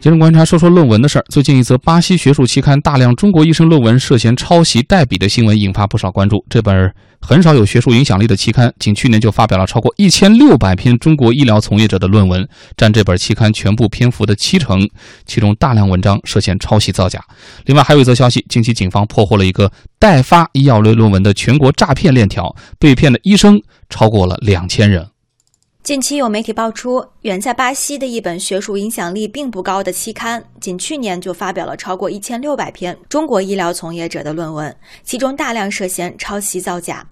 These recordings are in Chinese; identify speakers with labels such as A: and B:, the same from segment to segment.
A: 今日观察说说论文的事儿。最近一则巴西学术期刊大量中国医生论文涉嫌抄袭代笔的新闻引发不少关注。这本很少有学术影响力的期刊，仅去年就发表了超过一千六百篇中国医疗从业者的论文，占这本期刊全部篇幅的七成。其中大量文章涉嫌抄袭造假。另外还有一则消息，近期警方破获了一个代发医药类论文的全国诈骗链条，被骗的医生超过了两千人。
B: 近期有媒体爆出，远在巴西的一本学术影响力并不高的期刊，仅去年就发表了超过一千六百篇中国医疗从业者的论文，其中大量涉嫌抄袭造假。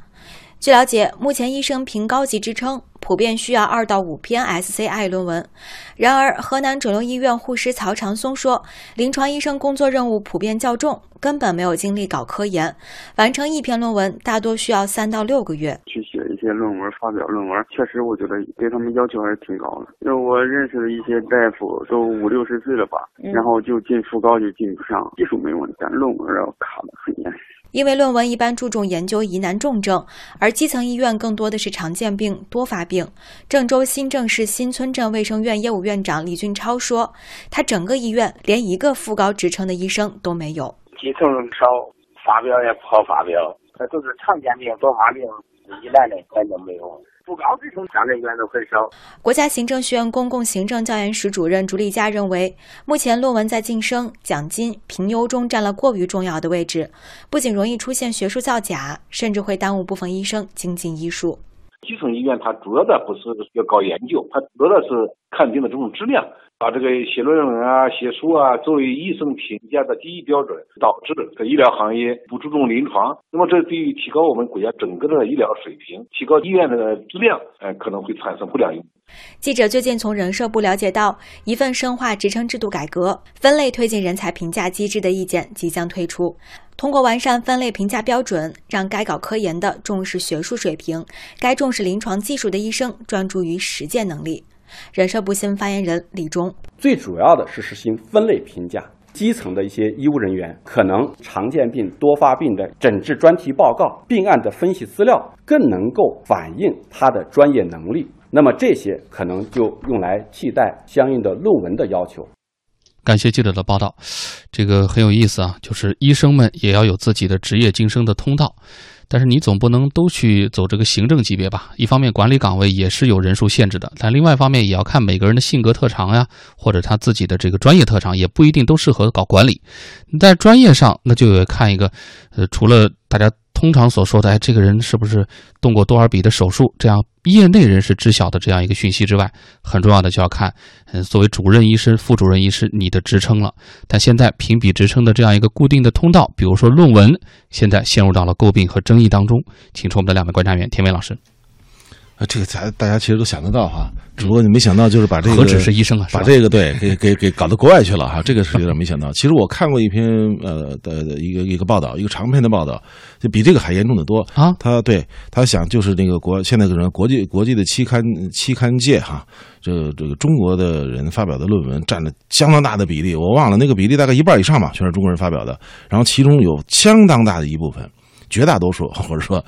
B: 据了解，目前医生凭高级职称，普遍需要二到五篇 SCI 论文。然而，河南肿瘤医院护士曹长松说，临床医生工作任务普遍较重，根本没有精力搞科研，完成一篇论文大多需要三到六个月。
C: 去写一些论文，发表论文，确实我觉得对他们要求还是挺高的。因为我认识的一些大夫都五六十岁了吧，然后就进副高就进不上，技术没问题，但论文要卡的很严。
B: 因为论文一般注重研究疑难重症，而基层医院更多的是常见病、多发病。郑州新郑市新村镇卫生院业务院长李俊超说：“他整个医院连一个副高职称的医生都没有，
D: 基层少，发表也不好发表，这都是常见病、多发病，疑难的咱就没有。”副高这种乡镇医院都很少。
B: 国家行政学院公共行政教研室主任朱立佳认为，目前论文在晋升、奖金、评优中占了过于重要的位置，不仅容易出现学术造假，甚至会耽误部分医生精进医术。
E: 基层医院它主要的不是要搞研究，它主要的是看病的这种质量。把这个写论文啊、写书啊作为医生评价的第一标准，导致这医疗行业不注重临床。那么，这对于提高我们国家整个的医疗水平、提高医院的质量，呃，可能会产生不良影响。
B: 记者最近从人社部了解到，一份深化职称制度改革、分类推进人才评价机制的意见即将推出。通过完善分类评价标准，让该搞科研的重视学术水平，该重视临床技术的医生专注于实践能力。人社部新闻发言人李忠，
F: 最主要的是实行分类评价，基层的一些医务人员可能常见病、多发病的诊治专题报告、病案的分析资料更能够反映他的专业能力，那么这些可能就用来替代相应的论文的要求。
A: 感谢记者的报道，这个很有意思啊，就是医生们也要有自己的职业晋升的通道。但是你总不能都去走这个行政级别吧？一方面管理岗位也是有人数限制的，但另外一方面也要看每个人的性格特长呀，或者他自己的这个专业特长，也不一定都适合搞管理。在专业上，那就看一个，呃，除了大家。通常所说的，哎，这个人是不是动过多少笔的手术？这样业内人士知晓的这样一个讯息之外，很重要的就要看，嗯，作为主任医师、副主任医师你的职称了。但现在评比职称的这样一个固定的通道，比如说论文，现在陷入到了诟病和争议当中。请出我们的两位观察员，田伟老师。
G: 啊，这个咱大家其实都想得到哈，只不过你没想到就是把这个
A: 何止是医生啊，
G: 把这个对给给给搞到国外去了哈，这个是有点没想到。其实我看过一篇呃的一个一个报道，一个长篇的报道，就比这个还严重的多
A: 啊。
G: 他对他想就是那个国现在可能国际国际的期刊期刊界哈，这这个中国的人发表的论文占了相当大的比例，我忘了那个比例大概一半以上吧，全是中国人发表的。然后其中有相当大的一部分，绝大多数 或者说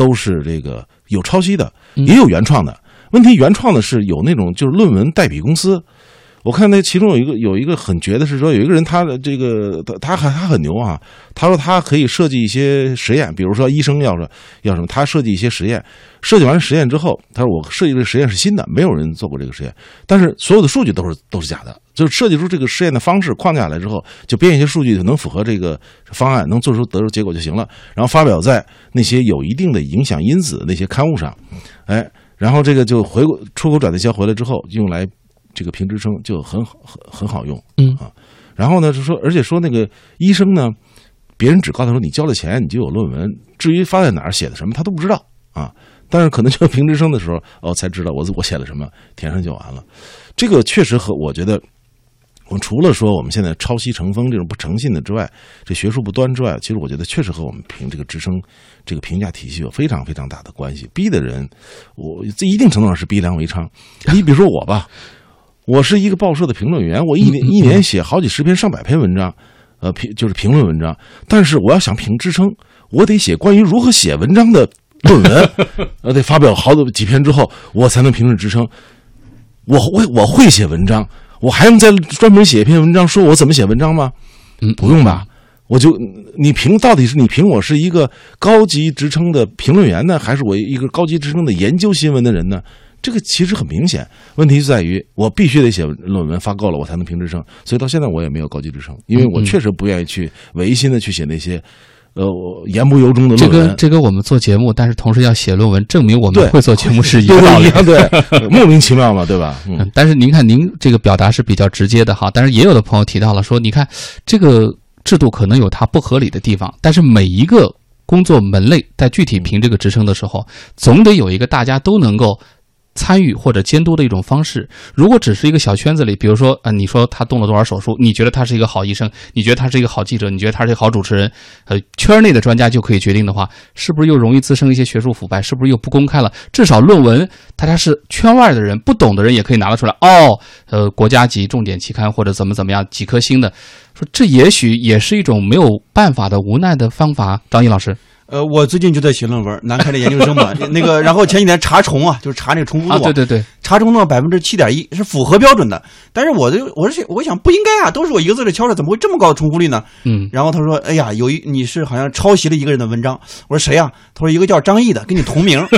G: 都是这个。有抄袭的，也有原创的。问题原创的是有那种就是论文代笔公司。我看那其中有一个有一个很绝的是说有一个人他的这个他他还他很牛啊，他说他可以设计一些实验，比如说医生要说要什么，他设计一些实验，设计完实验之后，他说我设计这个实验是新的，没有人做过这个实验，但是所有的数据都是都是假的，就是设计出这个实验的方式框架来之后，就编一些数据能符合这个方案，能做出得出结果就行了，然后发表在那些有一定的影响因子那些刊物上，哎，然后这个就回出口转内销回来之后用来。这个评职称就很很很好用，
A: 嗯
G: 啊，然后呢，就说，而且说那个医生呢，别人只告诉说你交了钱，你就有论文，至于发在哪儿写的什么，他都不知道啊。但是可能就评职称的时候，哦，才知道我我写了什么，填上就完了。这个确实和我觉得，我们除了说我们现在抄袭成风这种不诚信的之外，这学术不端之外，其实我觉得确实和我们评这个职称这个评价体系有非常非常大的关系。逼的人，我这一定程度上是逼良为娼。你比如说我吧。我是一个报社的评论员，我一年一年写好几十篇、上百篇文章，呃，评就是评论文章。但是我要想评职称，我得写关于如何写文章的论文，呃，得发表好几几篇之后，我才能评论职称。我会我会写文章，我还用再专门写一篇文章说我怎么写文章吗？
A: 嗯，
G: 不用吧？我就你评到底是你评我是一个高级职称的评论员呢，还是我一个高级职称的研究新闻的人呢？这个其实很明显，问题就在于我必须得写论文发够了，我才能评职称。所以到现在我也没有高级职称，因为我确实不愿意去违心的去写那些，呃，言不由衷的
A: 这
G: 论文。
A: 这跟这跟我们做节目，但是同时要写论文，证明我们会做节目是一
G: 对
A: 个道理
G: 对莫名其妙嘛，对吧？嗯，
A: 嗯，但是您看，您这个表达是比较直接的哈。但是也有的朋友提到了说，你看这个制度可能有它不合理的地方，但是每一个工作门类在具体评这个职称的时候，总得有一个大家都能够。参与或者监督的一种方式。如果只是一个小圈子里，比如说，呃，你说他动了多少手术，你觉得他是一个好医生，你觉得他是一个好记者，你觉得他是一个好主持人，呃，圈内的专家就可以决定的话，是不是又容易滋生一些学术腐败？是不是又不公开了？至少论文，大家是圈外的人，不懂的人也可以拿得出来。哦，呃，国家级重点期刊或者怎么怎么样，几颗星的，说这也许也是一种没有办法的无奈的方法。张毅老师
H: 呃，我最近就在写论文，南开的研究生嘛，那个，然后前几天查重啊，就是查那个重复度
A: 啊，对对对，
H: 查重呢百分之七点一是符合标准的，但是我就我是我想不应该啊，都是我一个字的敲着，怎么会这么高的重复率呢？
A: 嗯，
H: 然后他说，哎呀，有一你是好像抄袭了一个人的文章，我说谁呀、他说一个叫张毅的，跟你同名。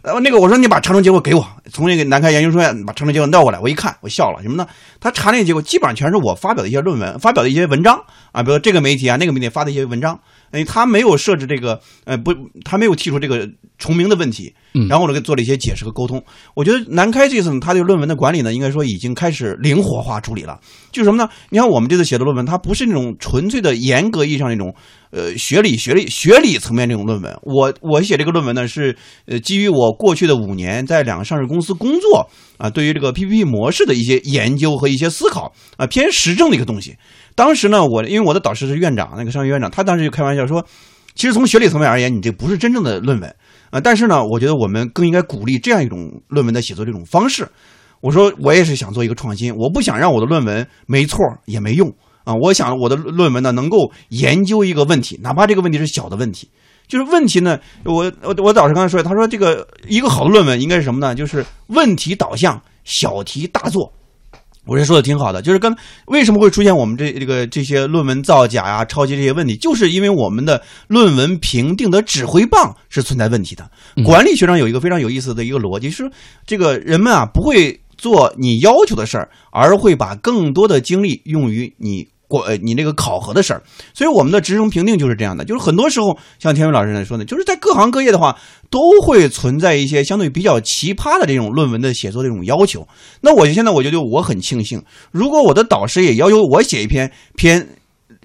H: 然后，那个我说你把查重结果给我，从那个南开研究生院把查重结果调过来，我一看我笑了，什么呢？他查那个结果基本上全是我发表的一些论文，发表的一些文章啊，比如这个媒体啊那个媒体发的一些文章，哎，他没有设置这个呃不，他没有提出这个重名的问题，
A: 嗯
H: 然后我给做了一些解释和沟通。我觉得南开这次呢，他对论文的管理呢，应该说已经开始灵活化处理了。就是什么呢？你看我们这次写的论文，它不是那种纯粹的严格意义上那种呃学理、学理、学理层面这种论文。我我写这个论文呢，是呃基于我过去的五年在两个上市公司工作啊，对于这个 PPP 模式的一些研究和一些思考啊，偏实证的一个东西。当时呢，我因为我的导师是院长，那个商学院长，他当时就开玩笑说，其实从学理层面而言，你这不是真正的论文啊。但是呢，我觉得我们更应该鼓励这样一种论文的写作这种方式。我说我也是想做一个创新，我不想让我的论文没错也没用啊。我想我的论文呢能够研究一个问题，哪怕这个问题是小的问题。就是问题呢，我我我导师刚才说，他说这个一个好的论文应该是什么呢？就是问题导向，小题大做。我这说的挺好的，就是跟为什么会出现我们这这个这些论文造假呀、抄袭这些问题，就是因为我们的论文评定的指挥棒是存在问题的。管理学上有一个非常有意思的一个逻辑，是这个人们啊不会做你要求的事儿，而会把更多的精力用于你。过呃，你那个考核的事儿，所以我们的职称评定就是这样的，就是很多时候像天伟老师来说呢，就是在各行各业的话，都会存在一些相对比较奇葩的这种论文的写作这种要求。那我现在我觉得我很庆幸，如果我的导师也要求我写一篇偏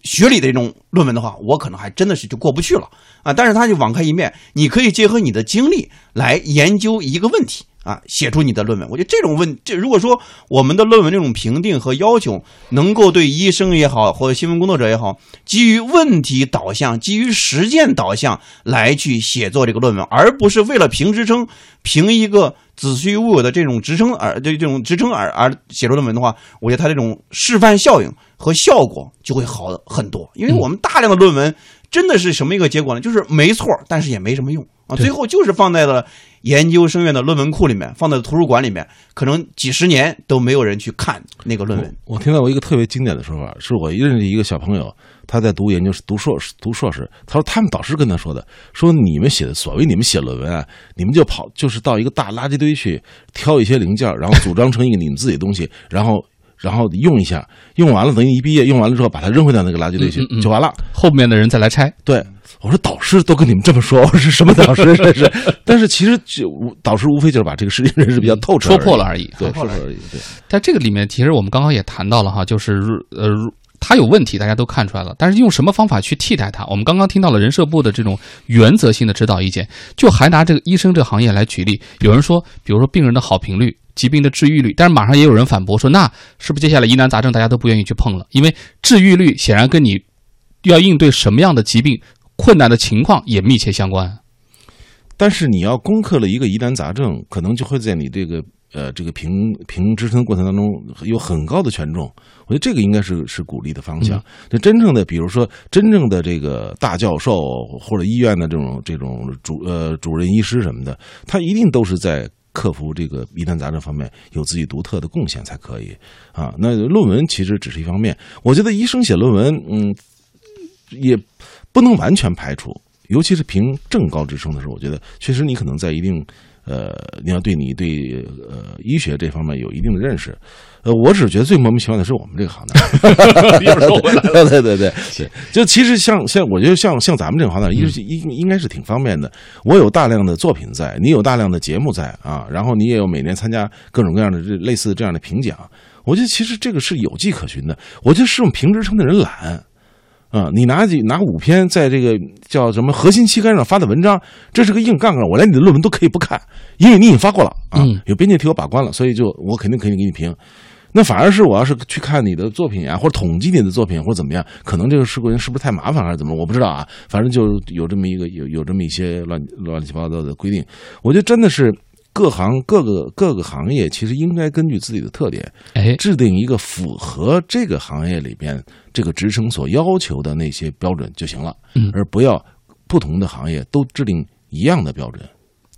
H: 学理的这种论文的话，我可能还真的是就过不去了啊。但是他就网开一面，你可以结合你的经历来研究一个问题。啊，写出你的论文，我觉得这种问，这如果说我们的论文这种评定和要求，能够对医生也好，或者新闻工作者也好，基于问题导向、基于实践导向来去写作这个论文，而不是为了评职称、评一个子虚乌有的这种职称而这这种职称而而写出论文的话，我觉得它这种示范效应和效果就会好很多，因为我们大量的论文真的是什么一个结果呢？就是没错，但是也没什么用啊，最后就是放在了。研究生院的论文库里面，放在图书馆里面，可能几十年都没有人去看那个论文。
G: 我听到过一个特别经典的说法，是我认识一个小朋友，他在读研究读硕士，读硕士，他说他们导师跟他说的，说你们写的所谓你们写论文啊，你们就跑就是到一个大垃圾堆去挑一些零件，然后组装成一个你们自己的东西，然后。然后用一下，用完了等于一毕业，用完了之后把它扔回到那个垃圾堆去、
A: 嗯嗯嗯
G: 就完了。
A: 后面的人再来拆。
G: 对，我说导师都跟你们这么说，我说是什么导师 这是？但是其实就导师无非就是把这个事情认识比较透彻，
A: 戳破了而已。
G: 对，
H: 戳破了
G: 而已。对，
A: 在这个里面，其实我们刚刚也谈到了哈，就是呃。他有问题，大家都看出来了。但是用什么方法去替代他？我们刚刚听到了人社部的这种原则性的指导意见，就还拿这个医生这个行业来举例。有人说，比如说病人的好评率、疾病的治愈率，但是马上也有人反驳说，那是不是接下来疑难杂症大家都不愿意去碰了？因为治愈率显然跟你要应对什么样的疾病、困难的情况也密切相关。
G: 但是你要攻克了一个疑难杂症，可能就会在你这个。呃，这个评评职称过程当中有很高的权重，我觉得这个应该是是鼓励的方向。就真正的，比如说真正的这个大教授或者医院的这种这种主呃主任医师什么的，他一定都是在克服这个疑难杂症方面有自己独特的贡献才可以啊。那论文其实只是一方面，我觉得医生写论文，嗯，也不能完全排除，尤其是评正高职称的时候，我觉得确实你可能在一定。呃，你要对你对呃医学这方面有一定的认识，呃，我只觉得最莫名其妙的是我们这个行当，
A: 又说回来了，
G: 对对对对，就其实像像我觉得像像咱们这个行当，应应应该是挺方便的。我有大量的作品在，你有大量的节目在啊，然后你也有每年参加各种各样的这类似这样的评奖，我觉得其实这个是有迹可循的。我觉得是用评职称的人懒。啊，你拿几拿五篇在这个叫什么核心期刊上发的文章，这是个硬杠杠，我连你的论文都可以不看，因为你已经发过了啊，有编辑替我把关了，所以就我肯定可以给你评。那反而是我要是去看你的作品啊，或者统计你的作品或者怎么样，可能这个事故人是不是太麻烦还是怎么，我不知道啊。反正就有这么一个有有这么一些乱乱七八糟的规定，我觉得真的是。各行各个各个行业其实应该根据自己的特点，
A: 哎，
G: 制定一个符合这个行业里边这个职称所要求的那些标准就行了，
A: 嗯，
G: 而不要不同的行业都制定一样的标准。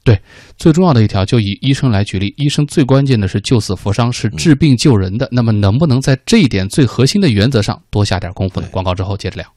A: 对，最重要的一条，就以医生来举例，医生最关键的是救死扶伤，是治病救人的。那么，能不能在这一点最核心的原则上多下点功夫呢？广告之后接着聊。